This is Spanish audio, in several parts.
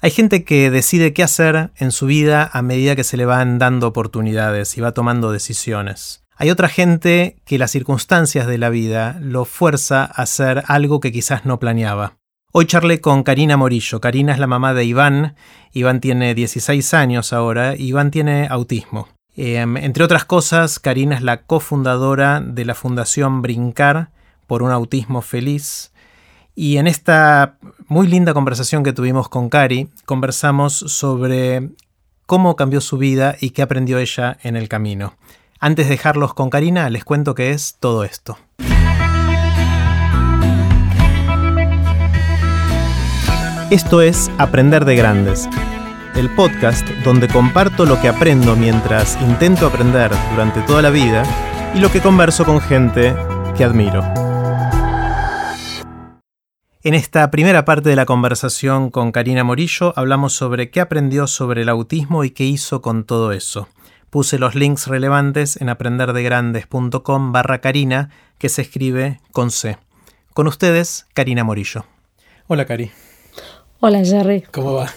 Hay gente que decide qué hacer en su vida a medida que se le van dando oportunidades y va tomando decisiones. Hay otra gente que las circunstancias de la vida lo fuerza a hacer algo que quizás no planeaba. Hoy charlé con Karina Morillo. Karina es la mamá de Iván. Iván tiene 16 años ahora. Iván tiene autismo. Em, entre otras cosas, Karina es la cofundadora de la Fundación Brincar por un autismo feliz. Y en esta muy linda conversación que tuvimos con Cari, conversamos sobre cómo cambió su vida y qué aprendió ella en el camino. Antes de dejarlos con Karina, les cuento qué es todo esto. Esto es Aprender de Grandes, el podcast donde comparto lo que aprendo mientras intento aprender durante toda la vida y lo que converso con gente que admiro. En esta primera parte de la conversación con Karina Morillo hablamos sobre qué aprendió sobre el autismo y qué hizo con todo eso. Puse los links relevantes en aprenderdegrandes.com barra Karina, que se escribe con C. Con ustedes, Karina Morillo. Hola, Cari. Hola, Jerry. ¿Cómo va?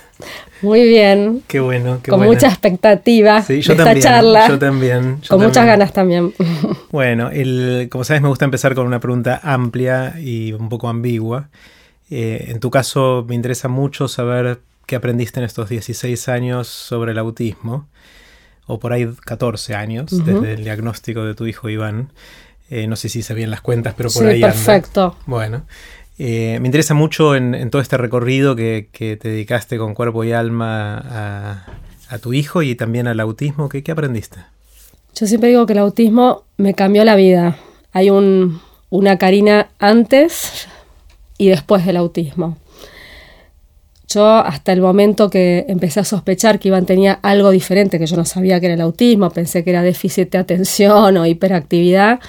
Muy bien. Qué bueno, qué Con mucha expectativa sí, yo de también, esta charla. Yo también. Con muchas ganas también. Bueno, el, como sabes, me gusta empezar con una pregunta amplia y un poco ambigua. Eh, en tu caso, me interesa mucho saber qué aprendiste en estos 16 años sobre el autismo o por ahí 14 años, desde el diagnóstico de tu hijo Iván. Eh, no sé si se bien las cuentas, pero por sí, ahí perfecto. Bueno, eh, me interesa mucho en, todo este recorrido que, te dedicaste con cuerpo y alma a, tu hijo y también al autismo. ¿Qué, ¿Qué, aprendiste? Yo siempre digo que el autismo me cambió la vida. Hay un, una Karina antes y después del autismo. Yo hasta el momento que empecé a sospechar que Iván tenía algo diferente, que yo no sabía que era el autismo, pensé que era déficit de atención o hiperactividad,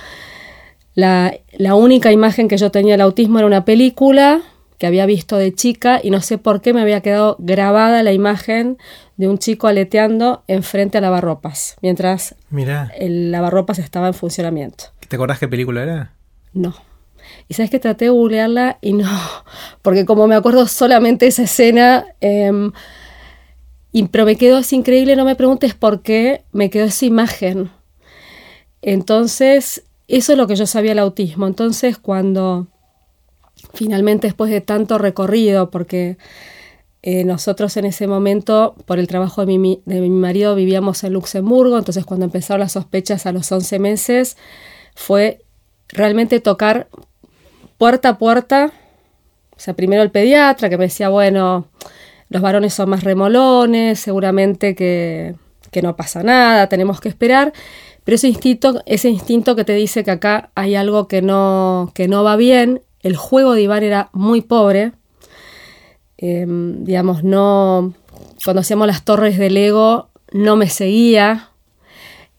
la, la única imagen que yo tenía del autismo era una película que había visto de chica y no sé por qué me había quedado grabada la imagen de un chico aleteando enfrente a lavarropas, mientras el lavarropas estaba en funcionamiento. ¿Te acordás qué película era? No. Y sabes que traté de googlearla y no, porque como me acuerdo solamente esa escena, em, pero me quedó, es increíble, no me preguntes por qué, me quedó esa imagen. Entonces, eso es lo que yo sabía del autismo. Entonces, cuando finalmente después de tanto recorrido, porque eh, nosotros en ese momento, por el trabajo de mi, de mi marido, vivíamos en Luxemburgo, entonces cuando empezaron las sospechas a los 11 meses, fue realmente tocar puerta a puerta, o sea, primero el pediatra que me decía, bueno, los varones son más remolones, seguramente que, no pasa nada, tenemos que esperar, pero ese instinto, ese instinto que te dice que acá hay algo que no, que no va bien, el juego de Iván era muy pobre, em, digamos, no, cuando hacíamos las torres del ego, no me seguía,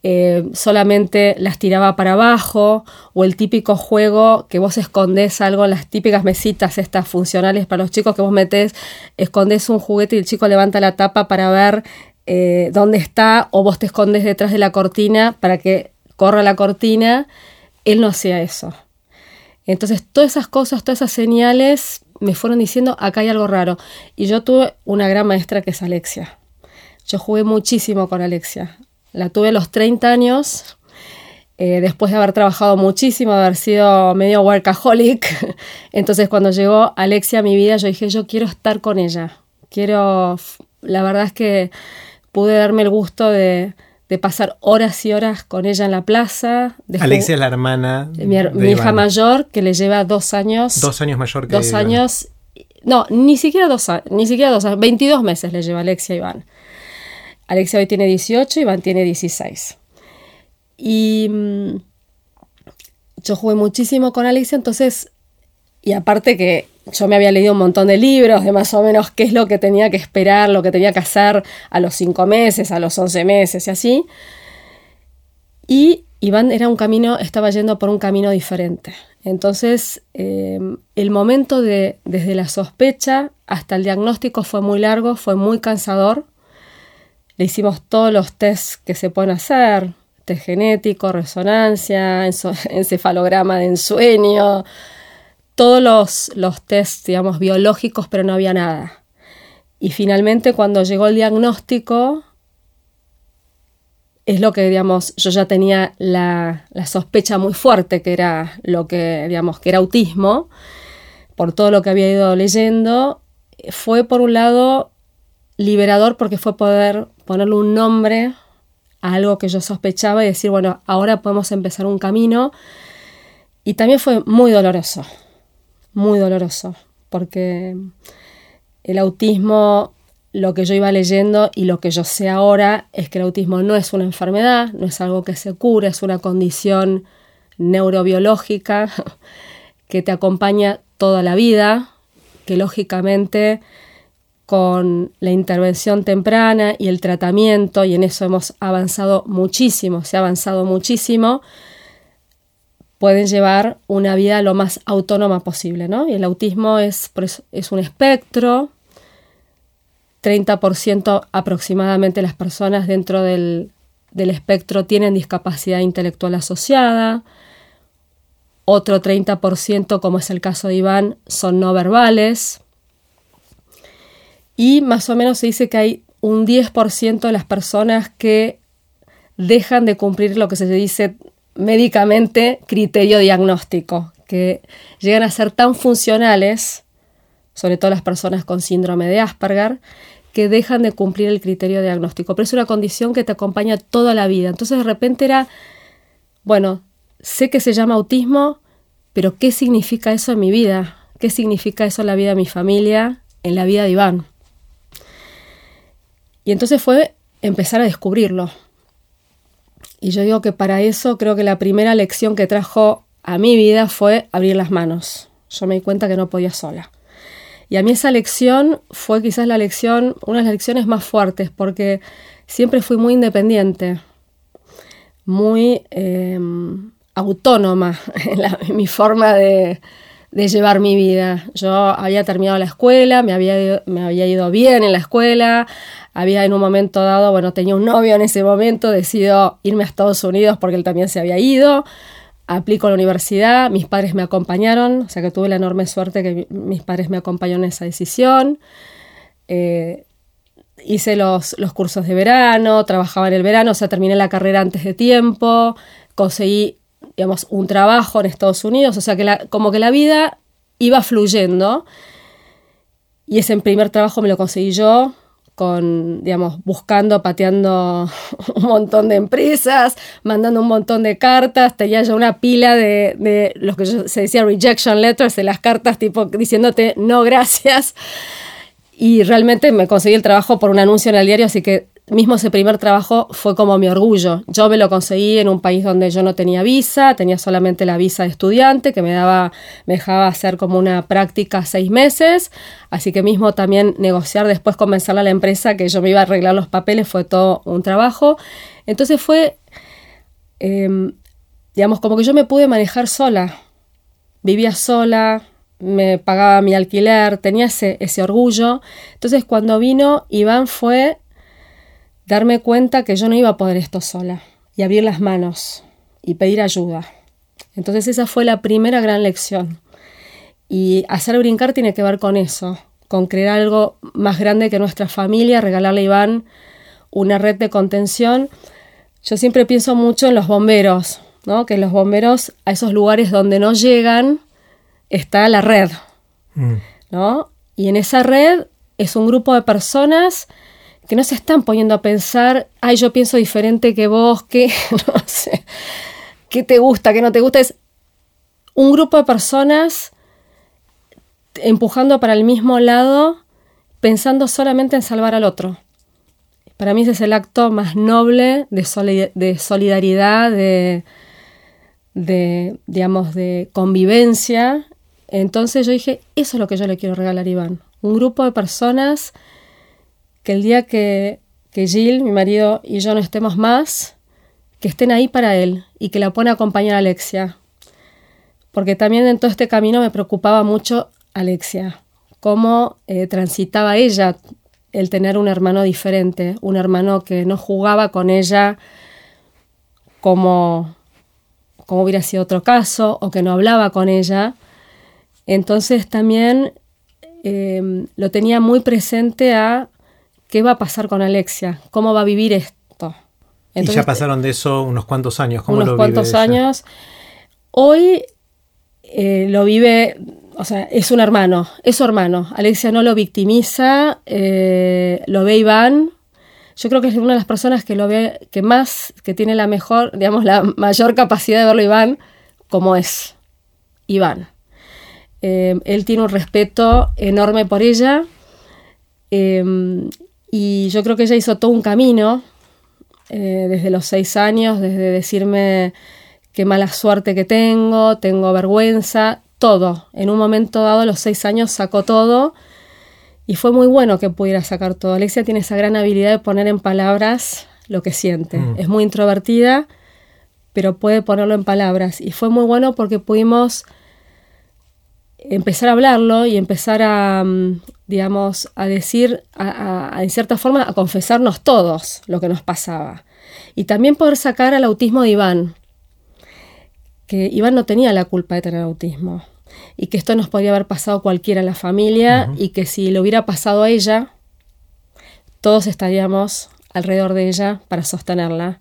eh, solamente las tiraba para abajo, o el típico juego que vos escondés algo, las típicas mesitas estas funcionales para los chicos que vos metés, escondés un juguete y el chico levanta la tapa para ver eh, dónde está, o vos te escondes detrás de la cortina para que corra la cortina, él no hacía eso. Entonces, todas esas cosas, todas esas señales me fueron diciendo, acá hay algo raro. Y yo tuve una gran maestra que es Alexia. Yo jugué muchísimo con Alexia. La tuve a los 30 años, eh, después de haber trabajado muchísimo, haber sido medio workaholic. Entonces cuando llegó Alexia a mi vida, yo dije, yo quiero estar con ella. Quiero, la verdad es que pude darme el gusto de, pasar horas y horas con ella en la plaza. Alexia es la hermana de mi, hija mayor, que le lleva dos años. Dos años mayor que Dos años. No, ni siquiera dos años, ni siquiera dos años, 22 meses le lleva Alexia a Iván. Alexia hoy tiene 18, Iván tiene 16. Y mm, yo jugué muchísimo con Alexia, entonces, y aparte que yo me había leído un montón de libros de más o menos qué es lo que tenía que esperar, lo que tenía que hacer a los 5 meses, a los 11 meses y así. Y Iván era un camino, estaba yendo por un camino diferente. Entonces, em, el momento de, desde la sospecha hasta el diagnóstico fue muy largo, fue muy cansador. Le hicimos todos los tests que se pueden hacer, test genético, resonancia, encefalograma de ensueño, todos los, los tests, digamos, biológicos, pero no había nada. Y finalmente cuando llegó el diagnóstico, es lo que, digamos, yo ya tenía la, la, sospecha muy fuerte que era lo que, digamos, que era autismo, por todo lo que había ido leyendo, fue por un lado liberador porque fue poder ponerle un nombre a algo que yo sospechaba y decir, bueno, ahora podemos empezar un camino. Y también fue muy doloroso, muy doloroso, porque el autismo, lo que yo iba leyendo y lo que yo sé ahora es que el autismo no es una enfermedad, no es algo que se cura, es una condición neurobiológica que te acompaña toda la vida, que lógicamente con la intervención temprana y el tratamiento, y en eso hemos avanzado muchísimo, se ha avanzado muchísimo, pueden llevar una vida lo más autónoma posible. ¿no? Y el autismo es, es un espectro, 30% aproximadamente las personas dentro del, del espectro tienen discapacidad intelectual asociada, otro 30%, como es el caso de Iván, son no verbales. Y más o menos se dice que hay un 10% de las personas que dejan de cumplir lo que se dice médicamente criterio diagnóstico, que llegan a ser tan funcionales, sobre todo las personas con síndrome de Asperger, que dejan de cumplir el criterio diagnóstico. Pero es una condición que te acompaña toda la vida. Entonces de repente era, bueno, sé que se llama autismo, pero ¿qué significa eso en mi vida? ¿Qué significa eso en la vida de mi familia, en la vida de Iván? Y entonces fue empezar a descubrirlo. Y yo digo que para eso creo que la primera lección que trajo a mi vida fue abrir las manos. Yo me di cuenta que no podía sola. Y a mí esa lección fue quizás la lección, una de las lecciones más fuertes, porque siempre fui muy independiente, muy em, autónoma en, mi forma de, llevar mi vida. Yo había terminado la escuela, me había, me había ido bien en la escuela, había en un momento dado, bueno, tenía un novio en ese momento, decidió irme a Estados Unidos porque él también se había ido, aplico a la universidad, mis padres me acompañaron, o sea que tuve la enorme suerte que mis padres me acompañaron en esa decisión. Eh, hice los, los cursos de verano, trabajaba en el verano, o sea, terminé la carrera antes de tiempo, conseguí, digamos, un trabajo en Estados Unidos, o sea que la, como que la vida iba fluyendo. Y ese primer trabajo me lo conseguí yo, con, digamos, buscando, pateando un montón de empresas, mandando un montón de cartas, tenía ya una pila de, de lo que se decía rejection letters, de las cartas tipo diciéndote no gracias. Y realmente me conseguí el trabajo por un anuncio en el diario, así que mismo ese primer trabajo fue como mi orgullo. Yo me lo conseguí en un país donde yo no tenía visa, tenía solamente la visa de estudiante que me daba, me dejaba hacer como una práctica seis meses. Así que mismo también negociar después convencerle a la empresa que yo me iba a arreglar los papeles fue todo un trabajo. Entonces fue, em, digamos, como que yo me pude manejar sola. Vivía sola, me pagaba mi alquiler, tenía ese, ese orgullo. Entonces cuando vino, Iván fue darme cuenta que yo no iba a poder esto sola y abrir las manos y pedir ayuda. Entonces esa fue la primera gran lección. Y hacer brincar tiene que ver con eso, con crear algo más grande que nuestra familia, regalarle a Iván una red de contención. Yo siempre pienso mucho en los bomberos, ¿no? que los bomberos a esos lugares donde no llegan está la red. Mm. ¿no? Y en esa red es un grupo de personas que no se están poniendo a pensar, ay, yo pienso diferente que vos, que no sé, qué te gusta, qué no te gusta. Es un grupo de personas empujando para el mismo lado, pensando solamente en salvar al otro. Para mí ese es el acto más noble de, solidaridad, de, de, digamos, de convivencia. Entonces yo dije, eso es lo que yo le quiero regalar a Iván. Un grupo de personas que el día que, que Jill, mi marido y yo no estemos más, que estén ahí para él y que la puedan acompañar a Alexia. Porque también en todo este camino me preocupaba mucho Alexia, cómo eh, transitaba ella el tener un hermano diferente, un hermano que no jugaba con ella como, como hubiera sido otro caso, o que no hablaba con ella. Entonces también em, lo tenía muy presente a qué va a pasar con Alexia, cómo va a vivir esto. y ya pasaron de eso unos cuantos años. ¿Cómo unos cuantos años. Hoy eh, lo vive, o sea, es un hermano, es su hermano. Alexia no lo victimiza, eh, lo ve Iván. Yo creo que es una de las personas que lo ve, que más, que tiene la mejor, digamos, la mayor capacidad de verlo Iván como es Iván. Eh, él tiene un respeto enorme por ella y yo creo que ella hizo todo un camino desde los seis años, desde decirme qué mala suerte que tengo, tengo vergüenza, todo. En un momento dado, a los seis años, sacó todo y fue muy bueno que pudiera sacar todo. Alexia tiene esa gran habilidad de poner en palabras lo que siente. Mm. Es muy introvertida, pero puede ponerlo en palabras. Y fue muy bueno porque pudimos empezar a hablarlo y empezar a, mm, digamos, a decir, a, en cierta forma, a confesarnos todos lo que nos pasaba. Y también poder sacar al autismo de Iván, que Iván no tenía la culpa de tener autismo y que esto nos podría haber pasado cualquiera en la familia y que si le hubiera pasado a ella, todos estaríamos alrededor de ella para sostenerla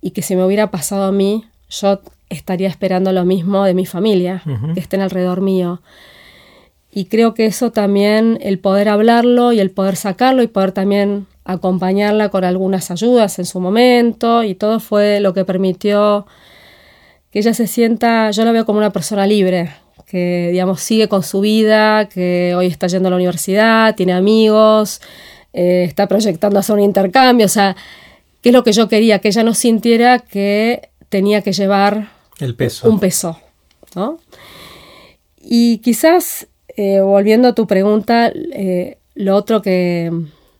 y que si me hubiera pasado a mí, yo estaría esperando lo mismo de mi familia, que estén alrededor mío. Y creo que eso también, el poder hablarlo y el poder sacarlo y poder también acompañarla con algunas ayudas en su momento y todo fue lo que permitió que ella se sienta, yo la veo como una persona libre, que digamos sigue con su vida, que hoy está yendo a la universidad, tiene amigos, eh, está proyectando hacer un intercambio, o sea, ¿qué es lo que yo quería? Que ella no sintiera que tenía que llevar El peso. un peso, ¿no? Y quizás, eh, volviendo a tu pregunta, eh, lo otro que,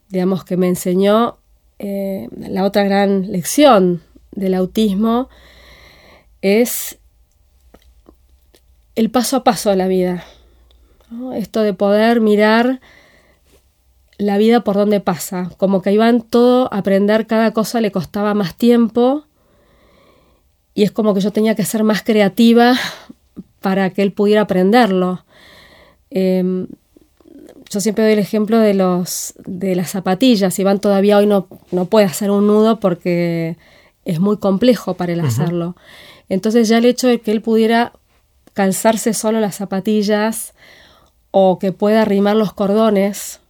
digamos, que me enseñó, la otra gran lección del autismo, es el paso a paso de la vida. Esto de poder mirar la vida por donde pasa. Como que iban todo, aprender cada cosa le costaba más tiempo y es como que yo tenía que ser más creativa para que él pudiera aprenderlo. Em, yo siempre doy el ejemplo de, los, de las zapatillas. Iván todavía hoy no, no puede hacer un nudo porque es muy complejo para él hacerlo. Entonces ya el hecho de que él pudiera calzarse solo las zapatillas o que pueda arrimar los cordones,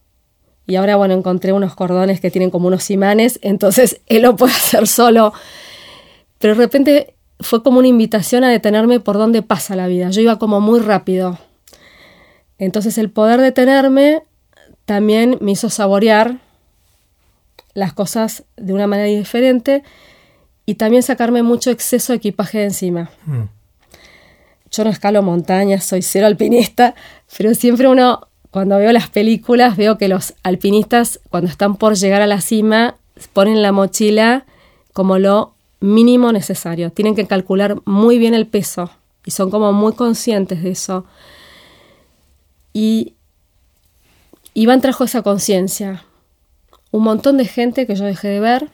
y ahora bueno, encontré unos cordones que tienen como unos imanes, entonces él lo puede hacer solo, pero de repente fue como una invitación a detenerme por donde pasa la vida, yo iba como muy rápido. Entonces el poder detenerme también me hizo saborear las cosas de una manera diferente y también sacarme mucho exceso de equipaje de encima. Mm. Yo no escalo montañas, soy cero alpinista, pero siempre uno, cuando veo las películas, veo que los alpinistas, cuando están por llegar a la cima, ponen la mochila como lo mínimo necesario. Tienen que calcular muy bien el peso y son como muy conscientes de eso. Y Iván trajo esa conciencia. Un montón de gente que yo dejé de ver,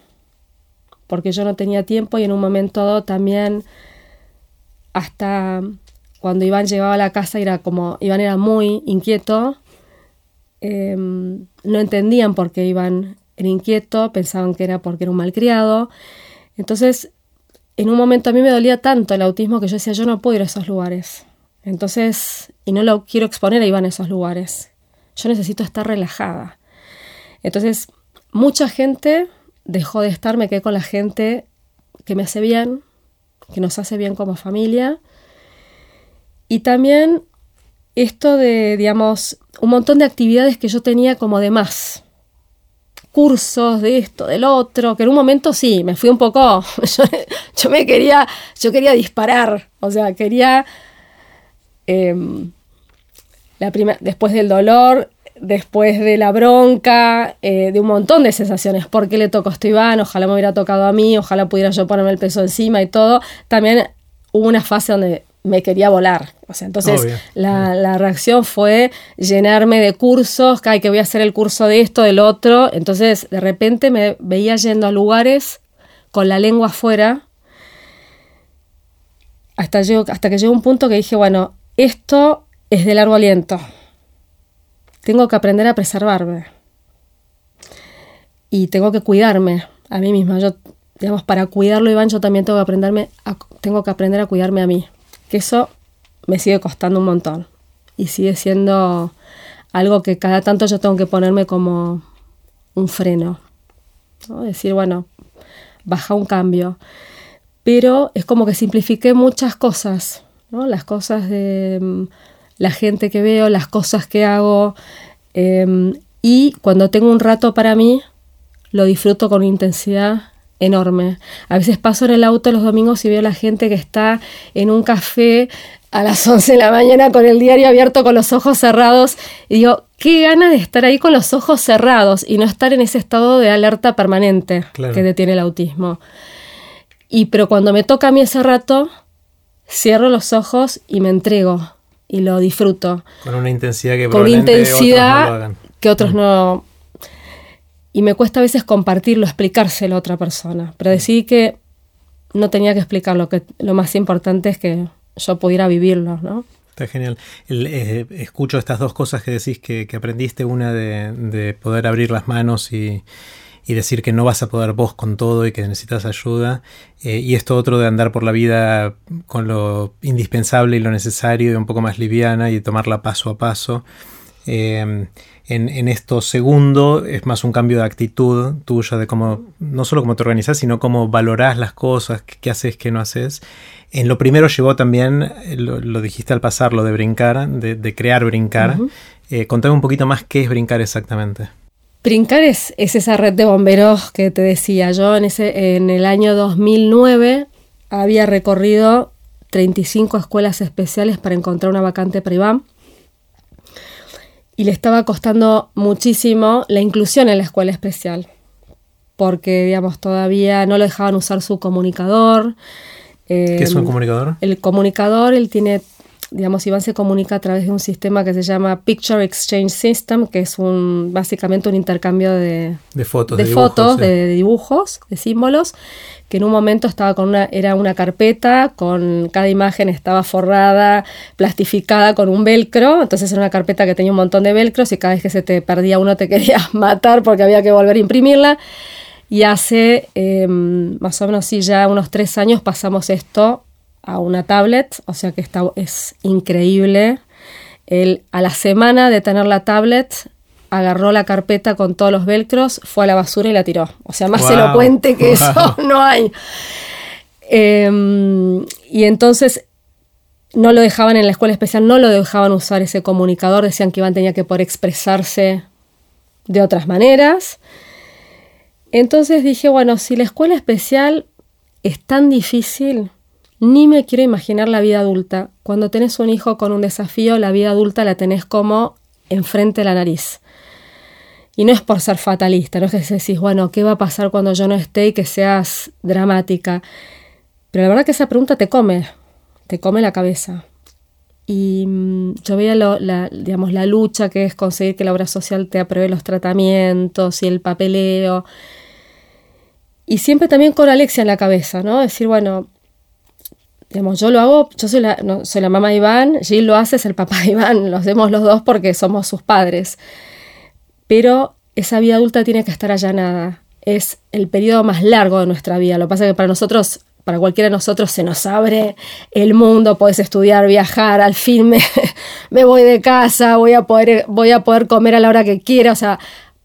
porque yo no tenía tiempo y en un momento también hasta cuando Iván llegaba a la casa era como, Iván era muy inquieto, em, no entendían por qué Iván era inquieto, pensaban que era porque era un malcriado. Entonces, en un momento a mí me dolía tanto el autismo que yo decía, yo no puedo ir a esos lugares. Entonces, y no lo quiero exponer a Iván a esos lugares. Yo necesito estar relajada. Entonces, mucha gente dejó de estar, me quedé con la gente que me hace bien, que nos hace bien como familia. Y también esto de, digamos, un montón de actividades que yo tenía como de más. Cursos de esto, del otro, que en un momento sí, me fui un poco, yo, me quería, yo quería disparar, o sea, quería, em, la después del dolor, después de la bronca, eh, de un montón de sensaciones. ¿Por qué le tocó esto a Iván? Ojalá me hubiera tocado a mí, ojalá pudiera yo ponerme el peso encima y todo. También hubo una fase donde me quería volar. O sea, entonces la, reacción fue llenarme de cursos, que, que voy a hacer el curso de esto, del otro. Entonces, de repente me veía yendo a lugares con la lengua afuera. Hasta, hasta que llegó un punto que dije, bueno, esto es de largo aliento tengo que aprender a preservarme. Y tengo que cuidarme a mí misma. Yo, digamos, para cuidarlo, Iván, yo también tengo que, aprenderme tengo que aprender a cuidarme a mí. Que eso me sigue costando un montón. Y sigue siendo algo que cada tanto yo tengo que ponerme como un freno. Decir, bueno, baja un cambio. Pero es como que simplifiqué muchas cosas, ¿no? Las cosas de mm, la gente que veo, las cosas que hago. Em, y cuando tengo un rato para mí, lo disfruto con intensidad enorme. A veces paso en el auto los domingos y veo a la gente que está en un café a las 11 de la mañana con el diario abierto con los ojos cerrados y digo, qué ganas de estar ahí con los ojos cerrados y no estar en ese estado de alerta permanente que detiene el autismo. Y pero cuando me toca a mí ese rato, cierro los ojos y me entrego y lo disfruto. Con una intensidad que con intensidad otros no que otros no y me cuesta a veces compartirlo, explicárselo a otra persona, pero decidí que no tenía que explicarlo, que lo más importante es que yo pudiera vivirlo, ¿no? Está genial. Eh, escucho estas dos cosas que decís que, aprendiste, una de, poder abrir las manos y, decir que no vas a poder vos con todo y que necesitas ayuda, eh, y esto otro de andar por la vida con lo indispensable y lo necesario y un poco más liviana y tomarla paso a paso. Eh, en, esto segundo es más un cambio de actitud tuya, de cómo, no solo cómo te organizas, sino cómo valorás las cosas, qué, haces, qué no haces. En lo primero llevó también, eh, lo, dijiste al pasar, lo de brincar, de, crear brincar. Eh, contame un poquito más qué es brincar exactamente. Brincar es, es, esa red de bomberos que te decía. Yo en, ese, en el año 2009 había recorrido 35 escuelas especiales para encontrar una vacante privada y le estaba costando muchísimo la inclusión en la escuela especial, porque, digamos, todavía no lo dejaban usar su comunicador. ¿Qué es un em, comunicador? El comunicador, él tiene, digamos, Iván se comunica a través de un sistema que se llama Picture Exchange System, que es un básicamente un intercambio de, fotos, de, de dibujos, de símbolos, que en un momento estaba con una, era una carpeta, con cada imagen estaba forrada, plastificada con un velcro, entonces era una carpeta que tenía un montón de velcros y cada vez que se te perdía uno te querías matar porque había que volver a imprimirla. Y hace em, más o menos, sí, ya unos tres años pasamos esto a una tablet, o sea que está, es increíble. El, a la semana de tener la tablet, agarró la carpeta con todos los velcros, fue a la basura y la tiró. O sea, más elocuente que eso no hay. Em, y entonces no lo dejaban en la escuela especial, no lo dejaban usar ese comunicador, decían que Iván tenía que poder expresarse de otras maneras. Entonces dije, bueno, si la escuela especial es tan difícil, ni me quiero imaginar la vida adulta. Cuando tenés un hijo con un desafío, la vida adulta la tenés como enfrente de la nariz. Y no es por ser fatalista, no es que decís, bueno, ¿qué va a pasar cuando yo no esté y que seas dramática? Pero la verdad que esa pregunta te come, te come la cabeza. Y mm, yo veía la, digamos, la lucha que es conseguir que la obra social te apruebe los tratamientos y el papeleo. Y siempre también con Alexia en la cabeza, ¿no? Decir, bueno, digamos, yo lo hago, yo soy la, no, soy la mamá de Iván, Gil lo hace, es el papá de Iván, lo hacemos los dos porque somos sus padres pero esa vida adulta tiene que estar allanada. Es el periodo más largo de nuestra vida. Lo que pasa es que para nosotros, para cualquiera de nosotros, se nos abre el mundo, puedes estudiar, viajar, al fin me, voy de casa, voy a, poder, voy a poder comer a la hora que quiera. O sea,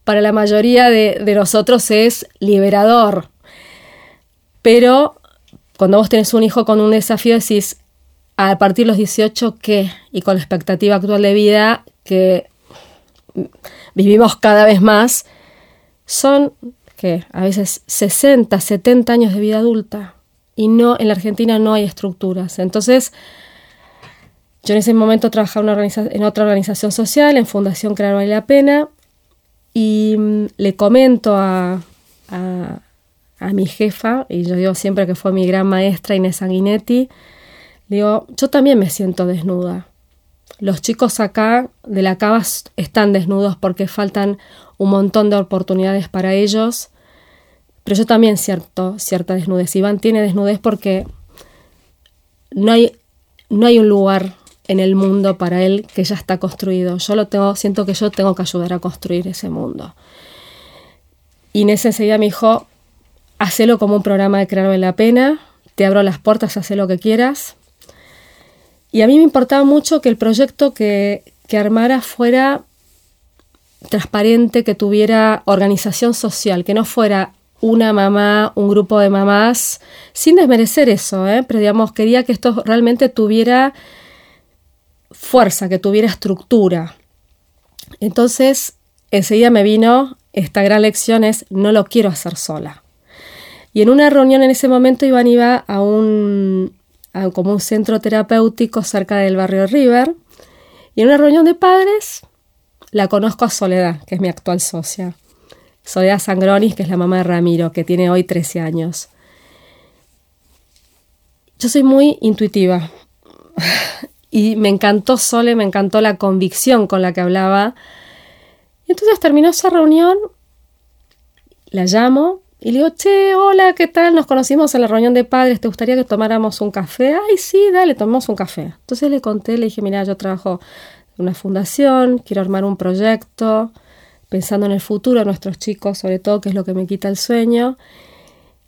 para la mayoría de, de nosotros es liberador. Pero cuando vos tenés un hijo con un desafío, decís, a partir de los 18, ¿qué? Y con la expectativa actual de vida, que vivimos cada vez más, son que a veces 60, 70 años de vida adulta y no en la Argentina no hay estructuras. Entonces, yo en ese momento trabajaba en otra organización social, en Fundación Crear Vale la Pena, y mm, le comento a, a, a, mi jefa, y yo digo siempre que fue mi gran maestra Inés Sanguinetti, digo, yo también me siento desnuda los chicos acá de la cava están desnudos porque faltan un montón de oportunidades para ellos, pero yo también cierto, cierta desnudez. Iván tiene desnudez porque no hay, no hay un lugar en el mundo para él que ya está construido. Yo lo tengo, siento que yo tengo que ayudar a construir ese mundo. Inés enseguida me dijo, hacelo como un programa de Crear la Pena, te abro las puertas, haz lo que quieras. Y a mí me importaba mucho que el proyecto que, que armara fuera transparente, que tuviera organización social, que no fuera una mamá, un grupo de mamás, sin desmerecer eso, ¿eh? pero digamos, quería que esto realmente tuviera fuerza, que tuviera estructura. Entonces, enseguida me vino esta gran lección es, no lo quiero hacer sola. Y en una reunión en ese momento Iván iba a un, como un centro terapéutico cerca del barrio River. Y en una reunión de padres la conozco a Soledad, que es mi actual socia. Soledad Sangronis, que es la mamá de Ramiro, que tiene hoy 13 años. Yo soy muy intuitiva y me encantó Sole, me encantó la convicción con la que hablaba. Y entonces terminó esa reunión, la llamo y le digo, che, hola, ¿qué tal? Nos conocimos en la reunión de padres, ¿te gustaría que tomáramos un café? Ay, sí, dale, tomamos un café. Entonces le conté, le dije, mira, yo trabajo en una fundación, quiero armar un proyecto, pensando en el futuro de nuestros chicos, sobre todo, que es lo que me quita el sueño.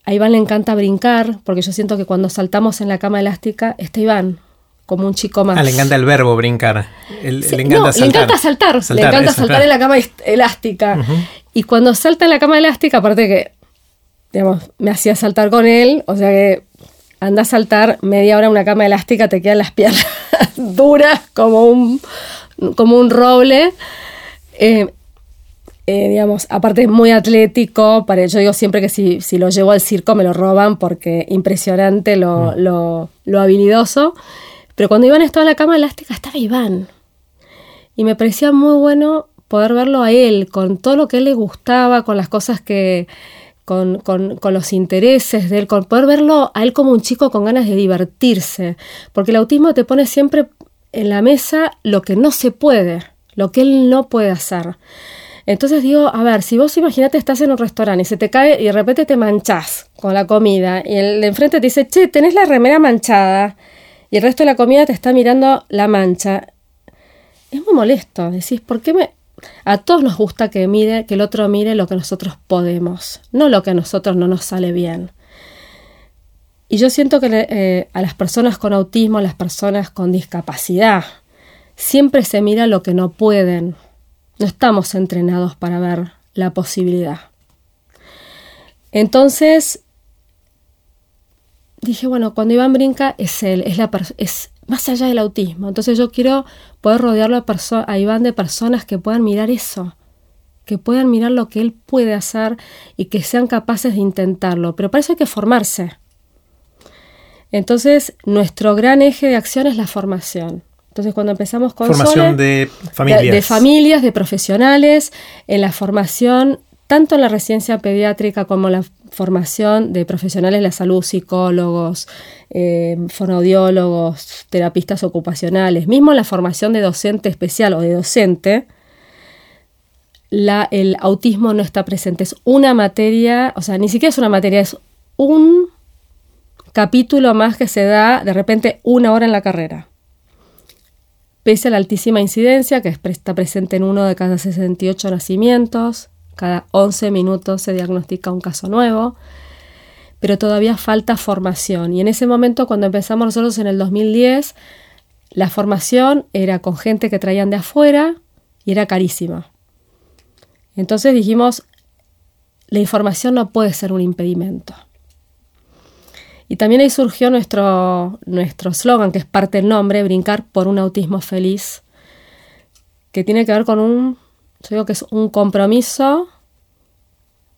A Iván le encanta brincar, porque yo siento que cuando saltamos en la cama elástica, está Iván, como un chico más. Ah, le encanta el verbo brincar. le, encanta saltar. le encanta saltar. le encanta saltar en la cama elástica. Y cuando salta en la cama elástica, aparte que, digamos, me hacía saltar con él, o sea que anda a saltar media hora en una cama elástica, te quedan las piernas duras como un, como un roble. Eh, eh, digamos, aparte es muy atlético, para, yo digo siempre que si, si, lo llevo al circo me lo roban porque impresionante lo, mm. lo, lo habilidoso. Pero cuando Iván estaba en la cama elástica, estaba Iván. Y me parecía muy bueno poder verlo a él, con todo lo que a él le gustaba, con las cosas que, con, con, los intereses de él, con poder verlo a él como un chico con ganas de divertirse. Porque el autismo te pone siempre en la mesa lo que no se puede, lo que él no puede hacer. Entonces digo, a ver, si vos imaginate estás en un restaurante y se te cae y de repente te manchás con la comida y el de enfrente te dice, che, tenés la remera manchada y el resto de la comida te está mirando la mancha. Es muy molesto. Decís, ¿por qué me.? A todos nos gusta que mire, que el otro mire lo que nosotros podemos, no lo que a nosotros no nos sale bien. Y yo siento que eh, a las personas con autismo, a las personas con discapacidad, siempre se mira lo que no pueden, no estamos entrenados para ver la posibilidad. Entonces, dije, bueno, cuando Iván brinca es él, es, la es más allá del autismo. Entonces yo quiero poder rodearlo a, a Iván de personas que puedan mirar eso, que puedan mirar lo que él puede hacer y que sean capaces de intentarlo. Pero para eso hay que formarse. Entonces, nuestro gran eje de acción es la formación. Entonces, cuando empezamos con formación de familias. De, familias, de profesionales, en la formación, tanto la residencia pediátrica como la formación de profesionales de la salud, psicólogos, eh, fonoaudiólogos, terapistas ocupacionales, mismo la formación de docente especial o de docente, el autismo no está presente. Es una materia, o sea, ni siquiera es una materia, es un capítulo más que se da de repente una hora en la carrera pese a la altísima incidencia, que está presente en uno de cada 68 nacimientos, cada 11 minutos se diagnostica un caso nuevo, pero todavía falta formación. Y en ese momento, cuando empezamos nosotros en el 2010, la formación era con gente que traían de afuera y era carísima. Entonces dijimos, la información no puede ser un impedimento. Y también ahí surgió nuestro nuestro slogan, que es parte del nombre, brincar por un autismo feliz, que tiene que ver con un, yo digo que es un compromiso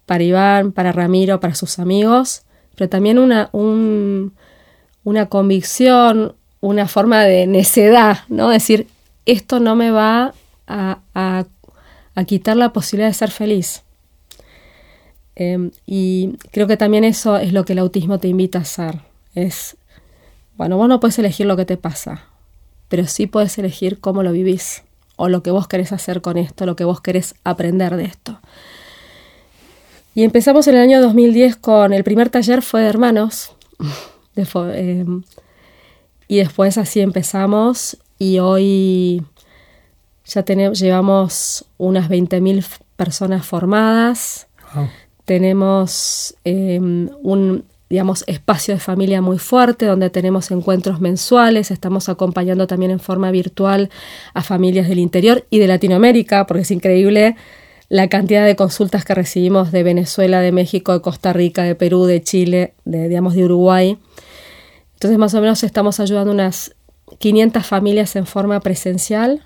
para Iván, para Ramiro, para sus amigos, pero también una, una convicción, una forma de necedad, ¿no? Decir, esto no me va a, a quitar la posibilidad de ser feliz. Em, y creo que también eso es lo que el autismo te invita a hacer. Es, bueno, vos no puedes elegir lo que te pasa, pero sí puedes elegir cómo lo vivís o lo que vos querés hacer con esto, lo que vos querés aprender de esto. Y empezamos en el año 2010 con el primer taller fue de hermanos. Em, y después así empezamos y hoy ya tenemos, llevamos unas 20.000 personas formadas. Tenemos em, un digamos, espacio de familia muy fuerte, donde tenemos encuentros mensuales, estamos acompañando también en forma virtual a familias del interior y de Latinoamérica, porque es increíble la cantidad de consultas que recibimos de Venezuela, de México, de Costa Rica, de Perú, de Chile, de, digamos, de Uruguay. Entonces, más o menos estamos ayudando unas 500 familias en forma presencial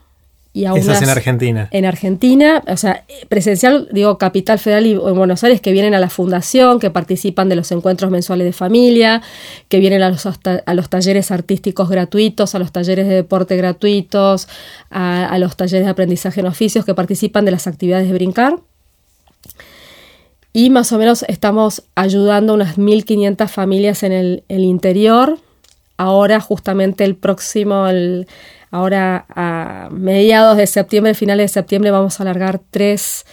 y a en Argentina. En Argentina, o sea, presencial, digo, Capital Federal y en Buenos Aires, que vienen a la fundación, que participan de los encuentros mensuales de familia, que vienen a los, a los talleres artísticos gratuitos, a los talleres de deporte gratuitos, a, los talleres de aprendizaje en oficios, que participan de las actividades de brincar. Y más o menos estamos ayudando a unas 1.500 familias en el, el interior. Ahora, justamente el próximo, Ahora a mediados de septiembre, finales de septiembre, vamos a alargar tres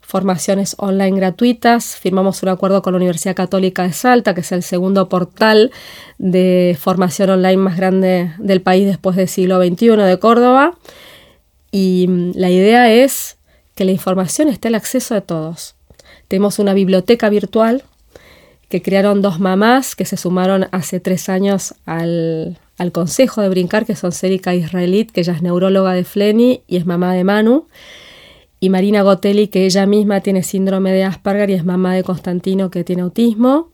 formaciones online gratuitas. Firmamos un acuerdo con la Universidad Católica de Salta, que es el segundo portal de formación online más grande del país después del siglo XXI de Córdoba. Y mm, la idea es que la información esté al acceso de todos. Tenemos una biblioteca virtual que crearon dos mamás que se sumaron hace tres años al, al consejo de brincar, que son Cérica Israelit, que ella es neuróloga de Fleni y es mamá de Manu, y Marina Gotelli, que ella misma tiene síndrome de Asperger y es mamá de Constantino, que tiene autismo.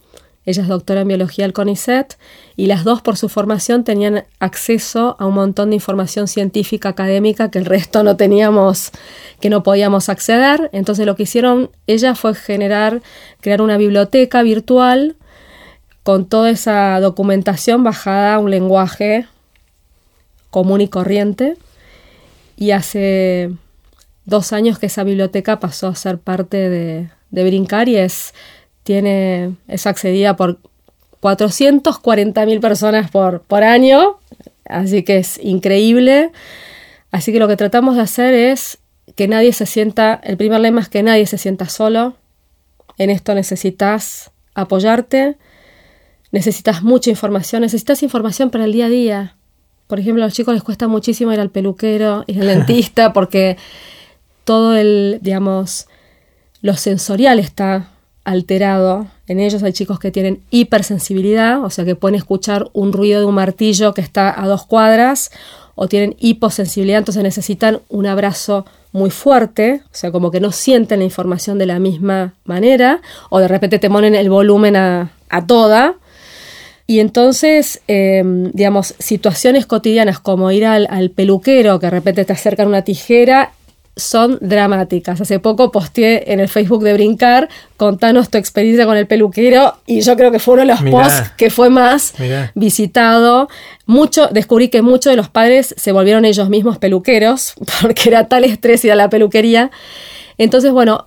Ella es doctora en biología del CONICET y las dos por su formación tenían acceso a un montón de información científica académica que el resto no teníamos, que no podíamos acceder. Entonces lo que hicieron ella fue generar, crear una biblioteca virtual con toda esa documentación bajada a un lenguaje común y corriente. Y hace dos años que esa biblioteca pasó a ser parte de, Brincar y es, tiene, es accedida por 440.000 personas por, por año, así que es increíble. Así que lo que tratamos de hacer es que nadie se sienta, el primer lema es que nadie se sienta solo, en esto necesitas apoyarte, necesitas mucha información, necesitas información para el día a día. Por ejemplo, a los chicos les cuesta muchísimo ir al peluquero, ir al dentista, porque todo el, digamos, lo sensorial está alterado. En ellos hay chicos que tienen hipersensibilidad, o sea que pueden escuchar un ruido de un martillo que está a dos cuadras, o tienen hiposensibilidad, entonces necesitan un abrazo muy fuerte, o sea, como que no sienten la información de la misma manera, o de repente te ponen el volumen a, a toda, y entonces, em, digamos, situaciones cotidianas como ir al, peluquero, que de repente te acercan una tijera, son dramáticas. Hace poco posteé en el Facebook de Brincar, contanos tu experiencia con el peluquero, y yo creo que fue uno de los posts que fue más visitado. Mucho, descubrí que muchos de los padres se volvieron ellos mismos peluqueros, porque era tal estrés ir a la peluquería. Entonces, bueno,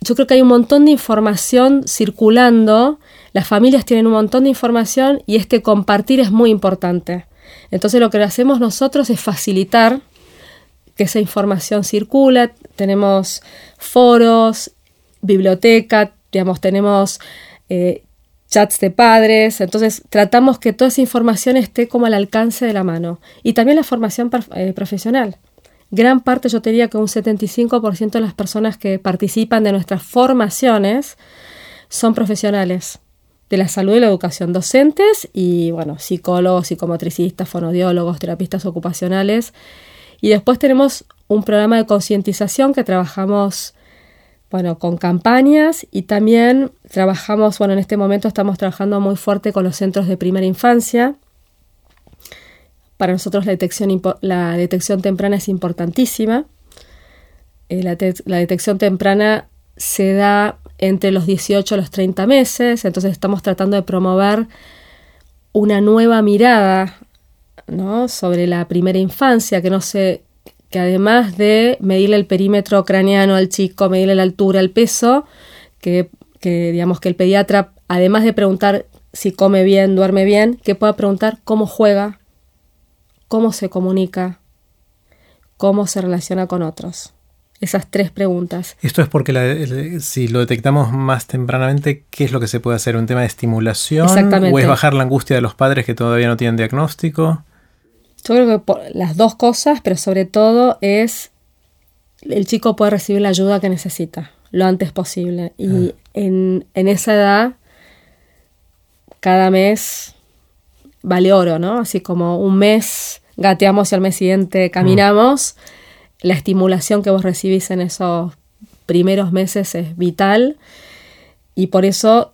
yo creo que hay un montón de información circulando las familias tienen un montón de información y este compartir es muy importante. Entonces lo que hacemos nosotros es facilitar que esa información circule. Tenemos foros, biblioteca, digamos, tenemos eh, chats de padres. Entonces tratamos que toda esa información esté como al alcance de la mano. Y también la formación eh, profesional. Gran parte, yo te diría que un 75% de las personas que participan de nuestras formaciones son profesionales de la salud y la educación, docentes y, bueno, psicólogos, psicomotricistas, fonodiólogos, terapistas ocupacionales. Y después tenemos un programa de concientización que trabajamos, bueno, con campañas y también trabajamos, bueno, en este momento estamos trabajando muy fuerte con los centros de primera infancia. Para nosotros la detección, la detección temprana es importantísima. Eh, la, la detección temprana se da entre los 18 a los 30 meses, entonces estamos tratando de promover una nueva mirada ¿no? sobre la primera infancia, que no se que además de medirle el perímetro craneano al chico, medirle la altura, el peso, que, que digamos que el pediatra, además de preguntar si come bien, duerme bien, que pueda preguntar cómo juega, cómo se comunica, cómo se relaciona con otros esas tres preguntas. Esto es porque si lo detectamos más tempranamente, ¿qué es lo que se puede hacer? ¿Un tema de estimulación? Exactamente. ¿O es bajar la angustia de los padres que todavía no tienen diagnóstico? Yo creo que las dos cosas, pero sobre todo es el chico puede recibir la ayuda que necesita lo antes posible. Y ah. en, en, esa edad, cada mes vale oro, ¿no? Así como un mes gateamos y al mes siguiente caminamos. Mm. La estimulación que vos recibís en esos primeros meses es vital y por eso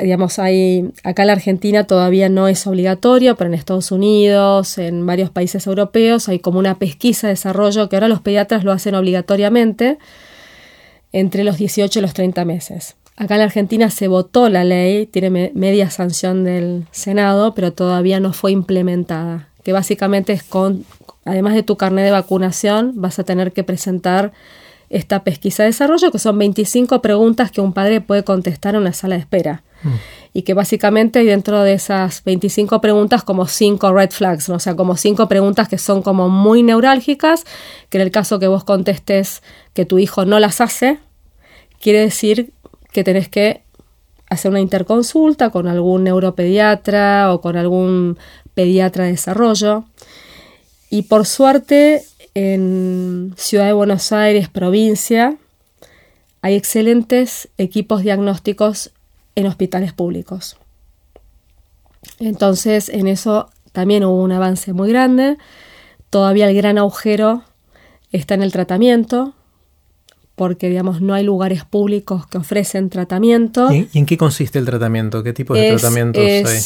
digamos, hay, acá en la Argentina todavía no es obligatorio, pero en Estados Unidos, en varios países europeos, hay como una pesquisa de desarrollo que ahora los pediatras lo hacen obligatoriamente entre los 18 y los 30 meses. Acá en la Argentina se votó la ley, tiene media sanción del Senado, pero todavía no fue implementada, que básicamente es con, además de tu carnet de vacunación, vas a tener que presentar esta pesquisa de desarrollo, que son 25 preguntas que un padre puede contestar en una sala de espera. Mm. Y que básicamente dentro de esas 25 preguntas como 5 red flags, o sea, como 5 preguntas que son como muy neurálgicas, que en el caso que vos contestes que tu hijo no las hace, quiere decir que tenés que hacer una interconsulta con algún neuropediatra o con algún pediatra de desarrollo. Y por suerte en Ciudad de Buenos Aires, provincia, hay excelentes equipos diagnósticos en hospitales públicos. Entonces, en eso también hubo un avance muy grande. Todavía el gran agujero está en el tratamiento, porque digamos no hay lugares públicos que ofrecen tratamiento. ¿Y, en qué consiste el tratamiento? ¿Qué tipo de tratamientos hay?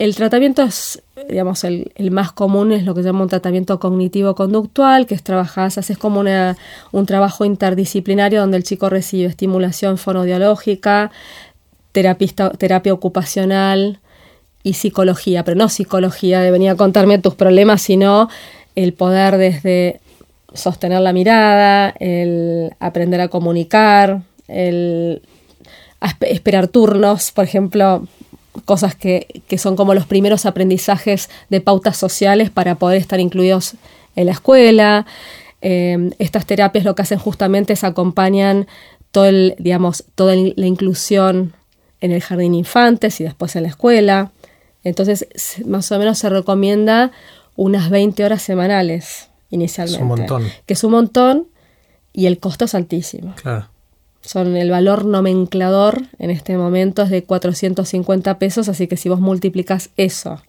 El tratamiento es, digamos, el, más común es lo que llama un tratamiento cognitivo-conductual, que es trabajar, haces como un trabajo interdisciplinario donde el chico recibe estimulación fonodiológica, terapia ocupacional y psicología, pero no psicología de venir a contarme tus problemas, sino el poder desde sostener la mirada, el aprender a comunicar, el esperar turnos, por ejemplo, cosas que, son como los primeros aprendizajes de pautas sociales para poder estar incluidos en la escuela. Eh, estas terapias lo que hacen justamente es acompañan todo el, digamos, toda la inclusión en el jardín infantes y después en la escuela. Entonces, más o menos se recomienda unas 20 horas semanales inicialmente. Es un montón. Que es un montón y el costo es altísimo. Claro son el valor nomenclador en este momento es de 450 pesos, así que si vos multiplicas eso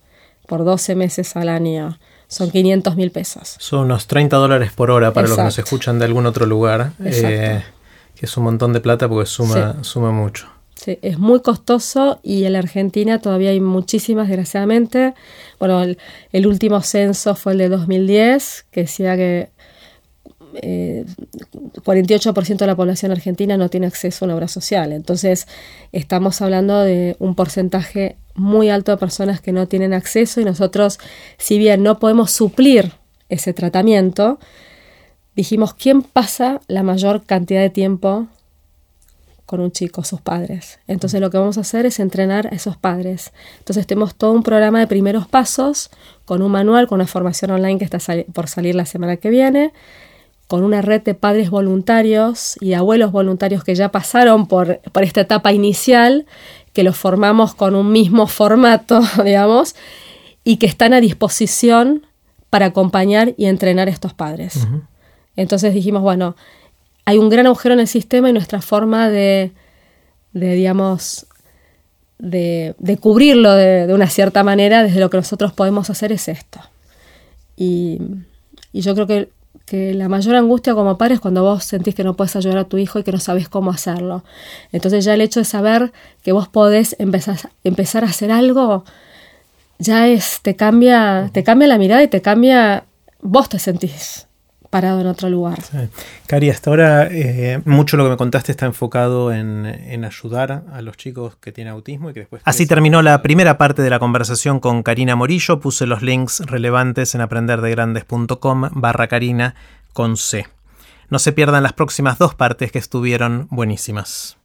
por 12 meses al año, son 500 mil pesos. Son unos 30 dólares por hora para los que nos escuchan de algún otro lugar, eh, que es un montón de plata porque suma, suma mucho. Sí, es muy costoso y en la Argentina todavía hay muchísimas, desgraciadamente. Bueno, el último censo fue el de 2010, que decía que 48% eh, de la población argentina no tiene acceso a una obra social. Entonces, estamos hablando de un porcentaje muy alto de personas que no tienen acceso y nosotros, si bien no podemos suplir ese tratamiento, dijimos, ¿quién pasa la mayor cantidad de tiempo con un chico, sus padres. Entonces lo que vamos a hacer es entrenar a esos padres. Entonces tenemos todo un programa de primeros pasos con un manual, con una formación online que está por salir la semana que viene, con una red de padres voluntarios y abuelos voluntarios que ya pasaron por, por esta etapa inicial, que los formamos con un mismo formato, digamos, y que están a disposición para acompañar y entrenar a estos padres. Entonces dijimos, bueno, hay un gran agujero en el sistema y nuestra forma de, de digamos, de, de cubrirlo de, de, una cierta manera, desde lo que nosotros podemos hacer es esto. Y, y yo creo que que la mayor angustia como padre es cuando vos sentís que no puedes ayudar a tu hijo y que no sabes cómo hacerlo. Entonces ya el hecho de saber que vos podés empezar, empezar a hacer algo, ya es, te cambia, te cambia la mirada y te cambia, vos te sentís parado en otro lugar. Cari, hasta ahora eh, mucho lo que me contaste está enfocado en, ayudar a los chicos que tienen autismo y que después... Así terminó la primera parte de la conversación con Karina Morillo. Puse los links relevantes en aprenderdegrandes.com barra Karina con C. No se pierdan las próximas dos partes que estuvieron buenísimas.